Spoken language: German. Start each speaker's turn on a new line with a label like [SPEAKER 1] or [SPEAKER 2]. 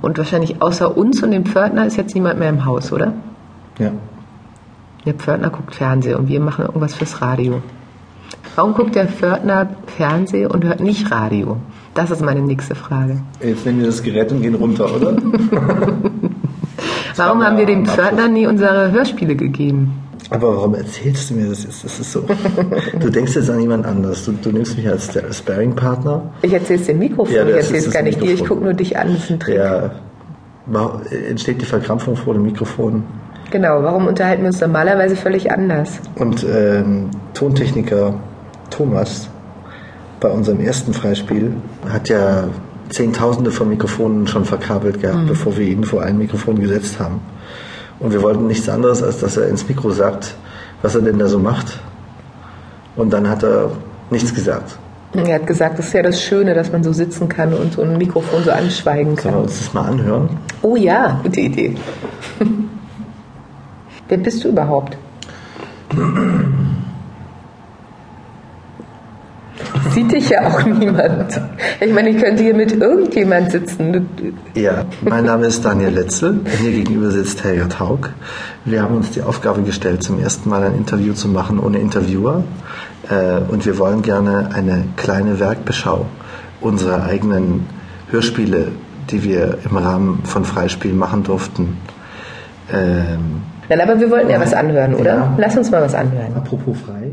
[SPEAKER 1] Und wahrscheinlich außer uns und dem Pförtner ist jetzt niemand mehr im Haus, oder?
[SPEAKER 2] Ja.
[SPEAKER 1] Der Pförtner guckt Fernsehen und wir machen irgendwas fürs Radio. Warum guckt der Pförtner Fernsehen und hört nicht Radio? Das ist meine nächste Frage.
[SPEAKER 2] Jetzt nehmen wir das Gerät und gehen runter, oder?
[SPEAKER 1] Warum haben wir dem Pförtner nie unsere Hörspiele gegeben?
[SPEAKER 2] Aber warum erzählst du mir das jetzt? Das ist so. Du denkst jetzt an jemand anders. Du, du nimmst mich als Sparring-Partner.
[SPEAKER 1] Ich erzähl's dem Mikrofon,
[SPEAKER 2] Ja,
[SPEAKER 1] ich erzähl's gar nicht dir, ich gucke nur dich an, das ist ein Trick.
[SPEAKER 2] Ja. Entsteht die Verkrampfung vor dem Mikrofon?
[SPEAKER 1] Genau, warum unterhalten wir uns normalerweise völlig anders?
[SPEAKER 2] Und ähm, Tontechniker Thomas bei unserem ersten Freispiel hat ja Zehntausende von Mikrofonen schon verkabelt gehabt, bevor wir ihn vor ein Mikrofon gesetzt haben. Und wir wollten nichts anderes, als dass er ins Mikro sagt, was er denn da so macht. Und dann hat er nichts gesagt.
[SPEAKER 1] Er hat gesagt, das ist ja das Schöne, dass man so sitzen kann und so ein Mikrofon so anschweigen
[SPEAKER 2] Sollen wir
[SPEAKER 1] kann.
[SPEAKER 2] uns das mal anhören?
[SPEAKER 1] Oh ja, gute Idee. Wer bist du überhaupt? Sieht dich ja auch niemand. Ich meine, ich könnte hier mit irgendjemand sitzen.
[SPEAKER 2] Ja, mein Name ist Daniel Letzel. Mir gegenüber sitzt Helga Haug. Wir haben uns die Aufgabe gestellt, zum ersten Mal ein Interview zu machen ohne Interviewer. Äh, Und wir wollen gerne eine kleine Werkbeschau unserer eigenen Hörspiele, die wir im Rahmen von Freispiel machen durften. Ähm,
[SPEAKER 1] Nein, aber wir wollten ja was anhören, oder?
[SPEAKER 2] Ja.
[SPEAKER 1] Lass uns mal was anhören.
[SPEAKER 2] apropos frei.